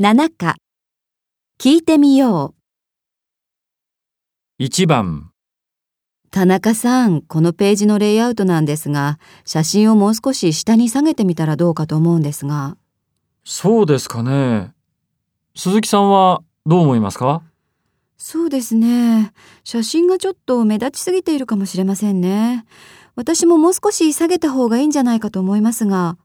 7課聞いてみよう。1番、田中さん、このページのレイアウトなんですが、写真をもう少し下に下げてみたらどうかと思うんですが。そうですかね。鈴木さんはどう思いますか？そうですね。写真がちょっと目立ちすぎているかもしれませんね。私ももう少し下げた方がいいんじゃないかと思いますが。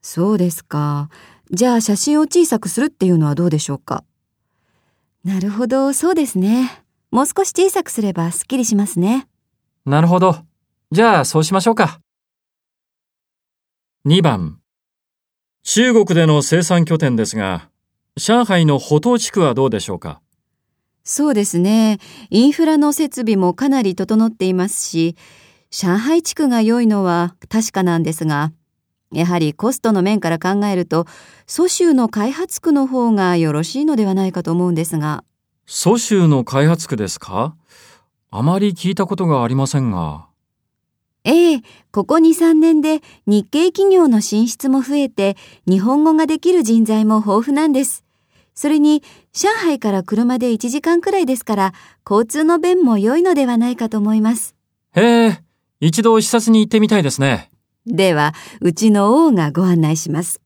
そうですか。じゃあ写真を小さくするっていうのはどうでしょうか？なるほど、そうですね。もう少し小さくすればすっきりしますね。なるほど。じゃあそうしましょうか。2番、中国での生産拠点ですが、上海の浦東地区はどうでしょうか？そうですね。インフラの設備もかなり整っていますし、上海地区が良いのは確かなんですが、やはりコストの面から考えると、蘇州の開発区の方がよろしいのではないかと思うんですが、蘇州の開発区ですか？あまり聞いたことがありませんが。ええ、ここ2、3年で日系企業の進出も増えて、日本語ができる人材も豊富なんです。それに、上海から車で1時間くらいですから、交通の便も良いのではないかと思います。へえ、一度視察に行ってみたいですね。では、うちの王がご案内します。